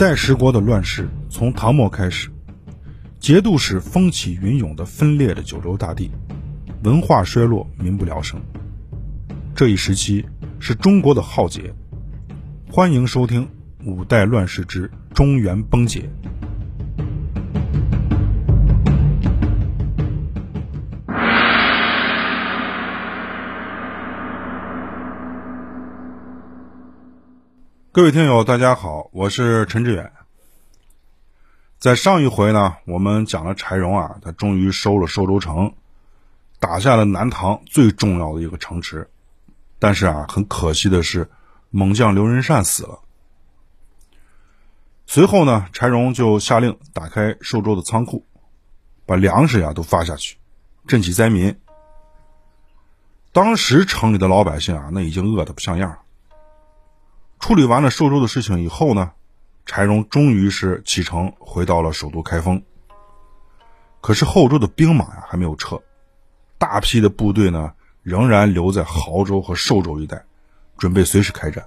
五代十国的乱世从唐末开始，节度使风起云涌的分裂着九州大地，文化衰落，民不聊生。这一时期是中国的浩劫。欢迎收听《五代乱世之中原崩解》。各位听友，大家好，我是陈志远。在上一回呢，我们讲了柴荣啊，他终于收了寿州城，打下了南唐最重要的一个城池。但是啊，很可惜的是，猛将刘仁善死了。随后呢，柴荣就下令打开寿州的仓库，把粮食呀都发下去，赈济灾民。当时城里的老百姓啊，那已经饿得不像样了。处理完了寿州的事情以后呢，柴荣终于是启程回到了首都开封。可是后周的兵马呀还没有撤，大批的部队呢仍然留在亳州和寿州一带，准备随时开战。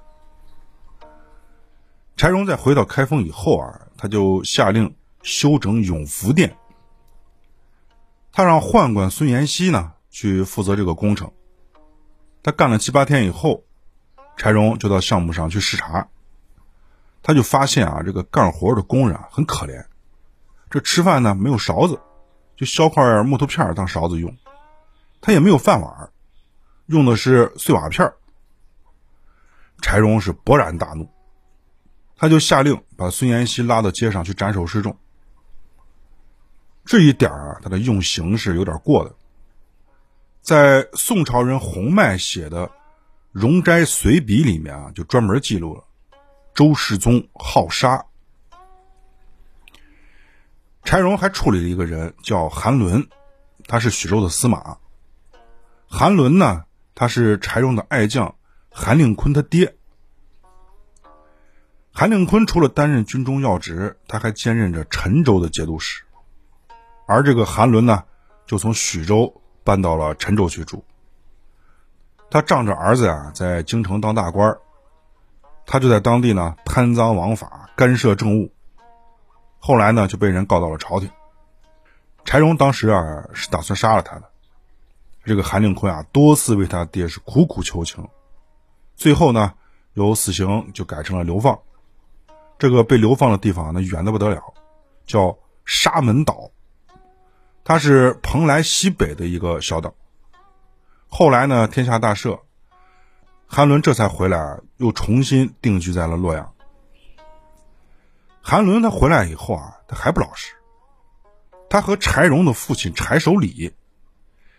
柴荣在回到开封以后啊，他就下令修整永福殿，他让宦官孙延熙呢去负责这个工程。他干了七八天以后。柴荣就到项目上去视察，他就发现啊，这个干活的工人啊很可怜，这吃饭呢没有勺子，就削块木头片当勺子用，他也没有饭碗，用的是碎瓦片。柴荣是勃然大怒，他就下令把孙延熙拉到街上去斩首示众。这一点啊，他的用刑是有点过的，在宋朝人洪迈写的。《容斋随笔》里面啊，就专门记录了周世宗好杀。柴荣还处理了一个人叫韩伦，他是许州的司马。韩伦呢，他是柴荣的爱将韩令坤他爹。韩令坤除了担任军中要职，他还兼任着陈州的节度使。而这个韩伦呢，就从许州搬到了陈州去住。他仗着儿子呀在京城当大官他就在当地呢贪赃枉法、干涉政务。后来呢就被人告到了朝廷。柴荣当时啊是打算杀了他的。这个韩令坤啊多次为他爹是苦苦求情，最后呢由死刑就改成了流放。这个被流放的地方那远的不得了，叫沙门岛，它是蓬莱西北的一个小岛。后来呢，天下大赦，韩伦这才回来啊，又重新定居在了洛阳。韩伦他回来以后啊，他还不老实。他和柴荣的父亲柴守礼，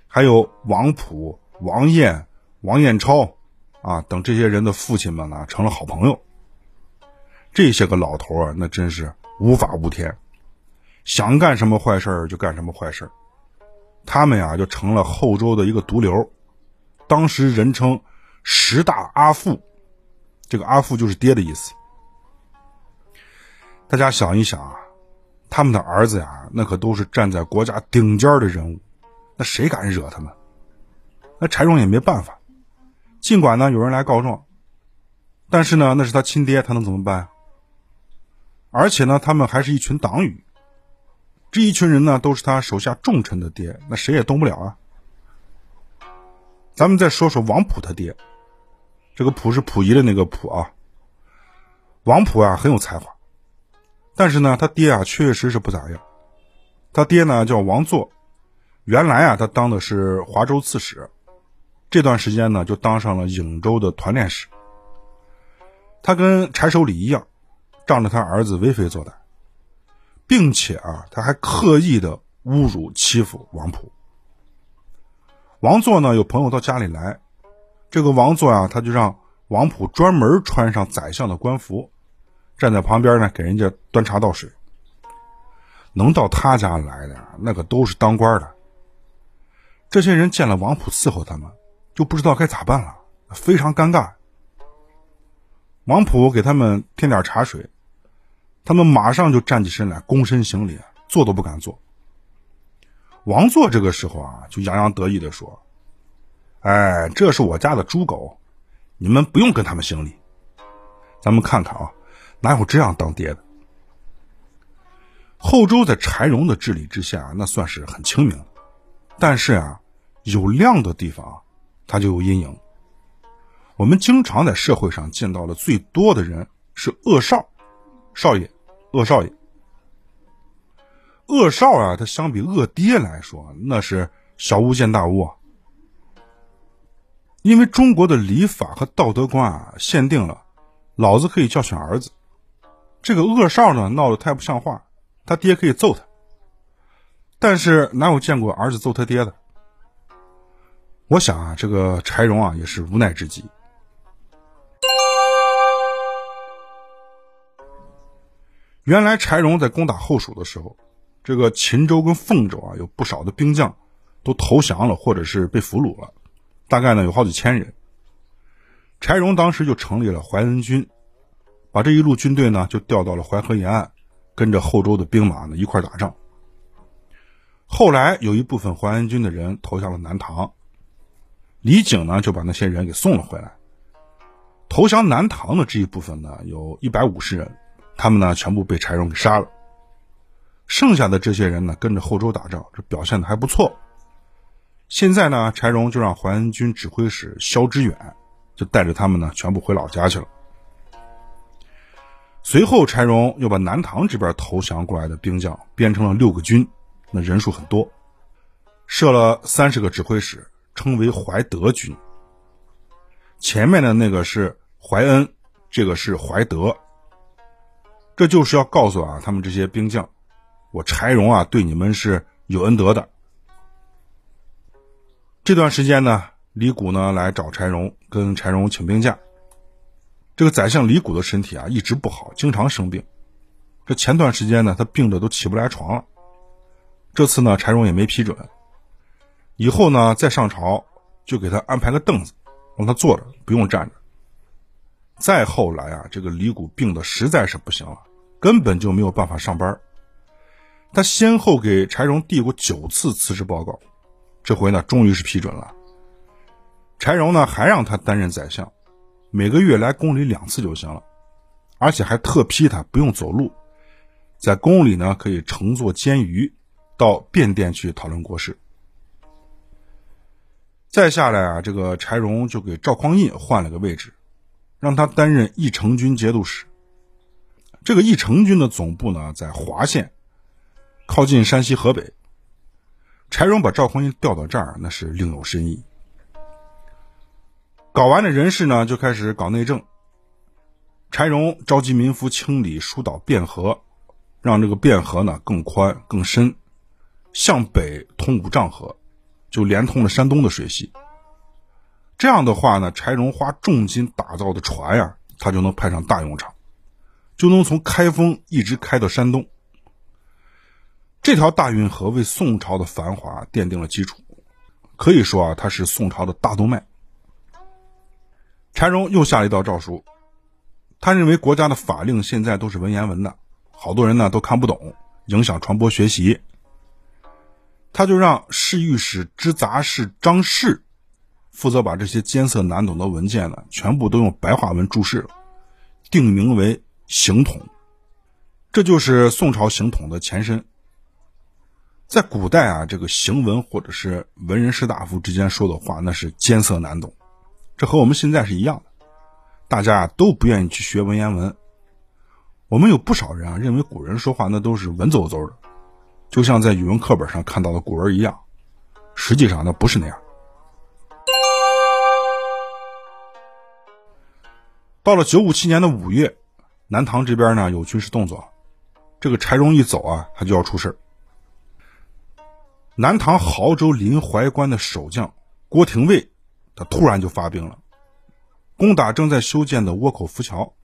还有王普、王彦、王彦超啊等这些人的父亲们呢，成了好朋友。这些个老头啊，那真是无法无天，想干什么坏事就干什么坏事他们呀，就成了后周的一个毒瘤。当时人称十大阿父，这个阿父就是爹的意思。大家想一想啊，他们的儿子呀，那可都是站在国家顶尖的人物，那谁敢惹他们？那柴荣也没办法。尽管呢有人来告状，但是呢那是他亲爹，他能怎么办？而且呢，他们还是一群党羽，这一群人呢都是他手下重臣的爹，那谁也动不了啊。咱们再说说王普他爹，这个溥是溥仪的那个溥啊。王普啊很有才华，但是呢他爹啊确实是不咋样。他爹呢叫王作，原来啊他当的是华州刺史，这段时间呢就当上了颍州的团练使。他跟柴守礼一样，仗着他儿子为非作歹，并且啊他还刻意的侮辱欺负王普。王座呢？有朋友到家里来，这个王座啊，他就让王普专门穿上宰相的官服，站在旁边呢，给人家端茶倒水。能到他家来的，那个都是当官的。这些人见了王普伺候他们，就不知道该咋办了，非常尴尬。王普给他们添点茶水，他们马上就站起身来，躬身行礼，坐都不敢坐。王座这个时候啊，就洋洋得意的说：“哎，这是我家的猪狗，你们不用跟他们行礼。咱们看看啊，哪有这样当爹的？后周在柴荣的治理之下，那算是很清明。但是啊，有亮的地方，它就有阴影。我们经常在社会上见到的最多的人是恶少，少爷，恶少爷。恶少啊，他相比恶爹来说，那是小巫见大巫啊。因为中国的礼法和道德观啊，限定了老子可以教训儿子，这个恶少呢闹得太不像话，他爹可以揍他。但是哪有见过儿子揍他爹的？我想啊，这个柴荣啊也是无奈之极。原来柴荣在攻打后蜀的时候。这个秦州跟凤州啊，有不少的兵将都投降了，或者是被俘虏了，大概呢有好几千人。柴荣当时就成立了淮恩军，把这一路军队呢就调到了淮河沿岸，跟着后周的兵马呢一块打仗。后来有一部分淮安军的人投降了南唐，李景呢就把那些人给送了回来。投降南唐的这一部分呢有一百五十人，他们呢全部被柴荣给杀了。剩下的这些人呢，跟着后周打仗，这表现的还不错。现在呢，柴荣就让淮安军指挥使萧知远，就带着他们呢，全部回老家去了。随后，柴荣又把南唐这边投降过来的兵将编成了六个军，那人数很多，设了三十个指挥使，称为怀德军。前面的那个是怀恩，这个是怀德，这就是要告诉啊，他们这些兵将。我柴荣啊，对你们是有恩德的。这段时间呢，李谷呢来找柴荣，跟柴荣请病假。这个宰相李谷的身体啊一直不好，经常生病。这前段时间呢，他病的都起不来床了。这次呢，柴荣也没批准。以后呢，再上朝就给他安排个凳子，让他坐着，不用站着。再后来啊，这个李谷病的实在是不行了，根本就没有办法上班。他先后给柴荣递过九次辞职报告，这回呢，终于是批准了。柴荣呢，还让他担任宰相，每个月来宫里两次就行了，而且还特批他不用走路，在宫里呢可以乘坐监舆到便殿去讨论国事。再下来啊，这个柴荣就给赵匡胤换了个位置，让他担任义成军节度使。这个义成军的总部呢，在华县。靠近山西、河北，柴荣把赵匡胤调到这儿，那是另有深意。搞完了人事呢，就开始搞内政。柴荣召集民夫清理疏导汴河，让这个汴河呢更宽更深，向北通五丈河，就连通了山东的水系。这样的话呢，柴荣花重金打造的船呀，他就能派上大用场，就能从开封一直开到山东。这条大运河为宋朝的繁华奠定了基础，可以说啊，它是宋朝的大动脉。柴荣又下了一道诏书，他认为国家的法令现在都是文言文的，好多人呢都看不懂，影响传播学习。他就让侍御史知杂事张氏负责把这些艰涩难懂的文件呢，全部都用白话文注释，定名为刑统。这就是宋朝刑统的前身。在古代啊，这个行文或者是文人士大夫之间说的话，那是艰涩难懂。这和我们现在是一样的，大家都不愿意去学文言文。我们有不少人啊，认为古人说话那都是文绉绉的，就像在语文课本上看到的古文一样。实际上，那不是那样。到了九五七年的五月，南唐这边呢有军事动作，这个柴荣一走啊，他就要出事儿。南唐亳州临淮关的守将郭廷尉，他突然就发兵了，攻打正在修建的倭口浮桥。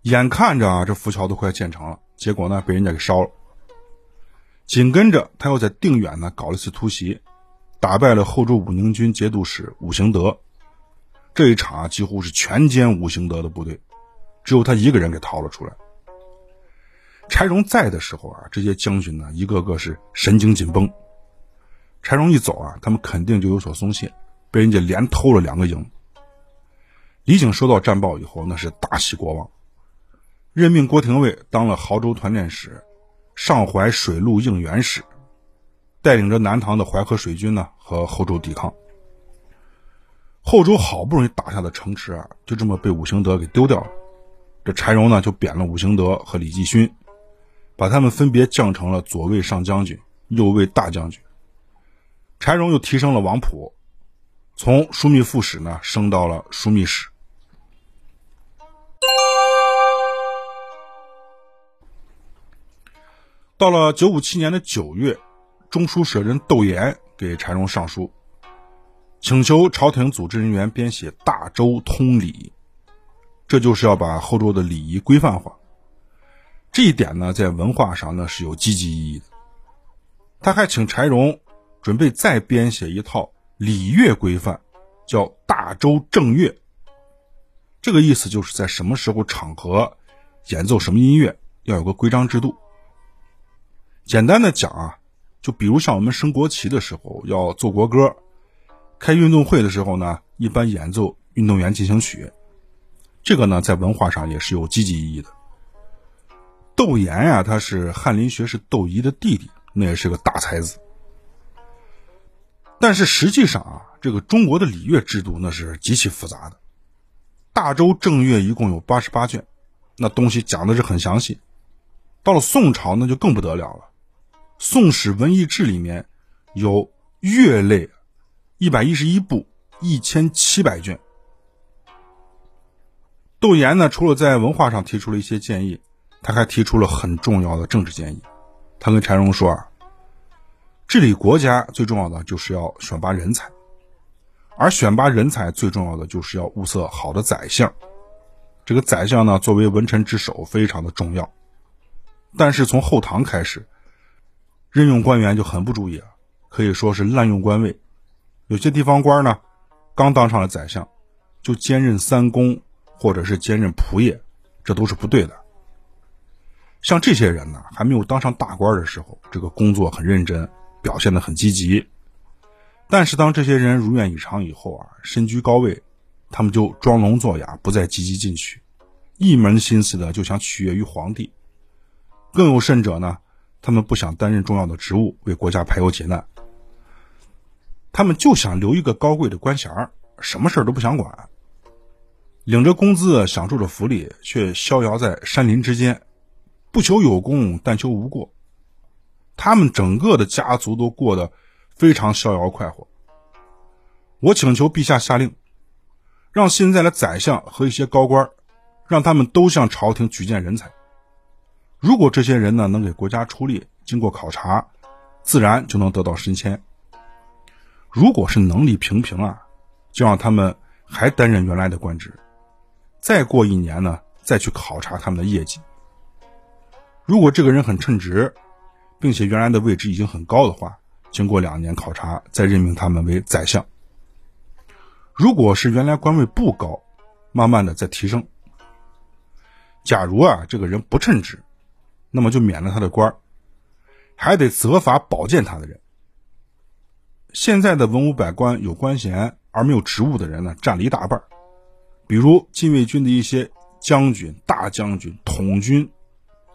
眼看着啊，这浮桥都快建成了，结果呢，被人家给烧了。紧跟着，他又在定远呢搞了一次突袭，打败了后周武宁军节度使武行德。这一场啊，几乎是全歼武行德的部队，只有他一个人给逃了出来。柴荣在的时候啊，这些将军呢，一个个是神经紧绷。柴荣一走啊，他们肯定就有所松懈，被人家连偷了两个营。李景收到战报以后，那是大喜过望，任命郭廷尉当了亳州团练使，上淮水陆应援使，带领着南唐的淮河水军呢和后周抵抗。后周好不容易打下的城池啊，就这么被武行德给丢掉了。这柴荣呢就贬了武行德和李继勋，把他们分别降成了左卫上将军、右卫大将军。柴荣又提升了王普，从枢密副使呢升到了枢密使。到了九五七年的九月，中书舍人窦岩给柴荣上书，请求朝廷组织人员编写《大周通礼》，这就是要把后周的礼仪规范化。这一点呢，在文化上呢是有积极意义的。他还请柴荣准备再编写一套礼乐规范，叫《大周正乐》。这个意思就是在什么时候场合演奏什么音乐，要有个规章制度。简单的讲啊，就比如像我们升国旗的时候要奏国歌，开运动会的时候呢，一般演奏运动员进行曲，这个呢在文化上也是有积极意义的。窦岩呀，他是翰林学士窦仪的弟弟，那也是个大才子。但是实际上啊，这个中国的礼乐制度那是极其复杂的，《大周正乐》一共有八十八卷，那东西讲的是很详细。到了宋朝，那就更不得了了。《宋史文艺志》里面有乐类一百一十一部，一千七百卷。窦岩呢，除了在文化上提出了一些建议，他还提出了很重要的政治建议。他跟柴荣说啊，治理国家最重要的就是要选拔人才，而选拔人才最重要的就是要物色好的宰相。这个宰相呢，作为文臣之首，非常的重要。但是从后唐开始。任用官员就很不注意了，可以说是滥用官位。有些地方官呢，刚当上了宰相，就兼任三公或者是兼任仆射，这都是不对的。像这些人呢，还没有当上大官的时候，这个工作很认真，表现的很积极。但是当这些人如愿以偿以后啊，身居高位，他们就装聋作哑，不再积极进取，一门心思的就想取悦于皇帝。更有甚者呢。他们不想担任重要的职务，为国家排忧解难。他们就想留一个高贵的官衔什么事都不想管，领着工资，享受着福利，却逍遥在山林之间，不求有功，但求无过。他们整个的家族都过得非常逍遥快活。我请求陛下下令，让现在的宰相和一些高官，让他们都向朝廷举荐人才。如果这些人呢能给国家出力，经过考察，自然就能得到升迁。如果是能力平平啊，就让他们还担任原来的官职。再过一年呢，再去考察他们的业绩。如果这个人很称职，并且原来的位置已经很高的话，经过两年考察，再任命他们为宰相。如果是原来官位不高，慢慢的再提升。假如啊，这个人不称职。那么就免了他的官还得责罚保荐他的人。现在的文武百官有官衔而没有职务的人呢，占了一大半比如禁卫军的一些将军、大将军、统军，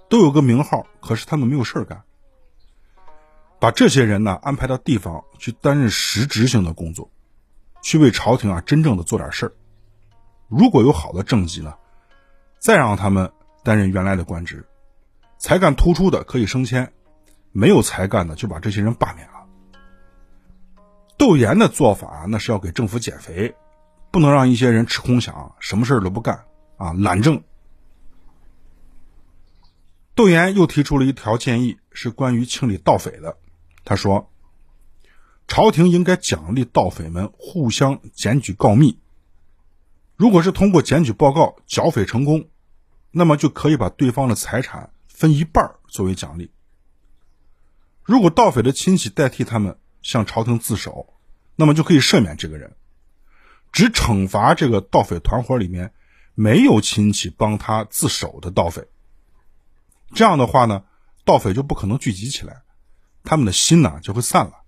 都有个名号，可是他们没有事干。把这些人呢安排到地方去担任实职性的工作，去为朝廷啊真正的做点事儿。如果有好的政绩呢，再让他们担任原来的官职。才干突出的可以升迁，没有才干的就把这些人罢免了。窦岩的做法那是要给政府减肥，不能让一些人吃空饷，什么事都不干啊，懒政。窦岩又提出了一条建议，是关于清理盗匪的。他说，朝廷应该奖励盗匪们互相检举告密，如果是通过检举报告剿匪成功，那么就可以把对方的财产。分一半作为奖励。如果盗匪的亲戚代替他们向朝廷自首，那么就可以赦免这个人，只惩罚这个盗匪团伙里面没有亲戚帮他自首的盗匪。这样的话呢，盗匪就不可能聚集起来，他们的心呢就会散了。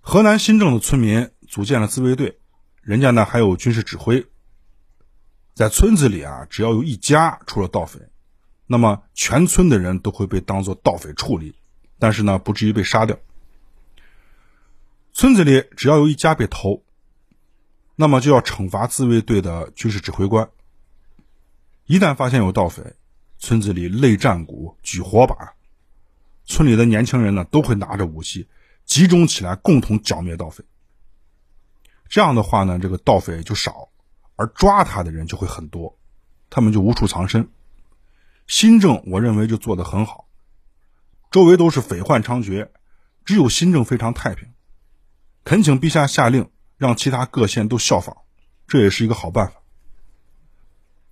河南新郑的村民组建了自卫队，人家呢还有军事指挥，在村子里啊，只要有一家出了盗匪。那么全村的人都会被当做盗匪处理，但是呢，不至于被杀掉。村子里只要有一家被偷，那么就要惩罚自卫队的军事指挥官。一旦发现有盗匪，村子里擂战鼓、举火把，村里的年轻人呢都会拿着武器集中起来，共同剿灭盗匪。这样的话呢，这个盗匪就少，而抓他的人就会很多，他们就无处藏身。新政我认为就做得很好，周围都是匪患猖獗，只有新政非常太平。恳请陛下下令，让其他各县都效仿，这也是一个好办法。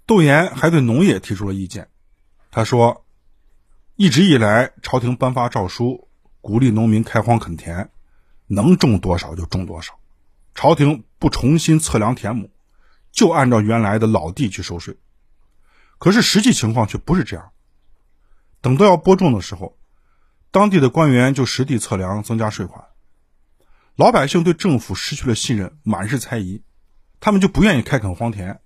窦岩还对农业提出了意见，他说：“一直以来，朝廷颁发诏书，鼓励农民开荒垦田，能种多少就种多少，朝廷不重新测量田亩，就按照原来的老地去收税。可是实际情况却不是这样。等到要播种的时候，当地的官员就实地测量，增加税款。”老百姓对政府失去了信任，满是猜疑，他们就不愿意开垦荒田。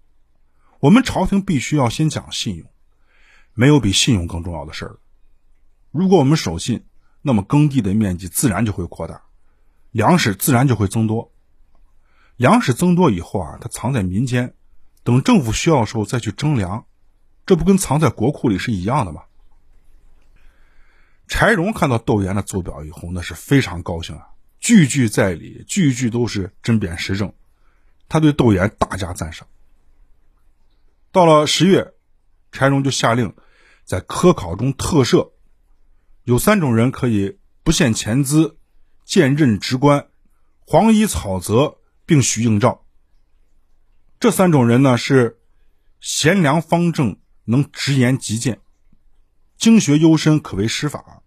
我们朝廷必须要先讲信用，没有比信用更重要的事儿。如果我们守信，那么耕地的面积自然就会扩大，粮食自然就会增多。粮食增多以后啊，它藏在民间，等政府需要的时候再去征粮，这不跟藏在国库里是一样的吗？柴荣看到窦岩的奏表以后，那是非常高兴啊。句句在理，句句都是针砭时政，他对窦岩大加赞赏。到了十月，柴荣就下令，在科考中特设有三种人可以不限钱资，兼任职官，黄衣草泽，并许应召。这三种人呢是贤良方正，能直言极谏，经学幽深，可为师法，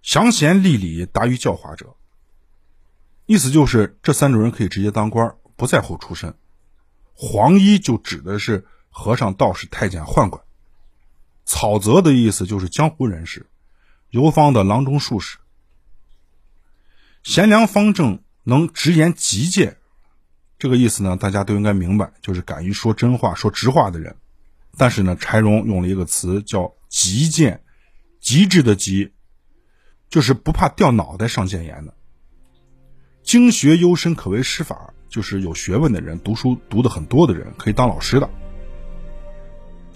详贤立礼，达于教化者。意思就是，这三种人可以直接当官，不在乎出身。黄衣就指的是和尚、道士、太监、宦官；草泽的意思就是江湖人士，游方的郎中、术士。贤良方正，能直言极谏，这个意思呢，大家都应该明白，就是敢于说真话、说直话的人。但是呢，柴荣用了一个词叫“极谏”，极致的极，就是不怕掉脑袋上谏言的。经学幽深，可为师法，就是有学问的人，读书读的很多的人，可以当老师的。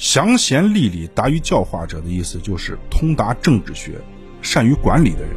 详贤立理，达于教化者的意思，就是通达政治学，善于管理的人。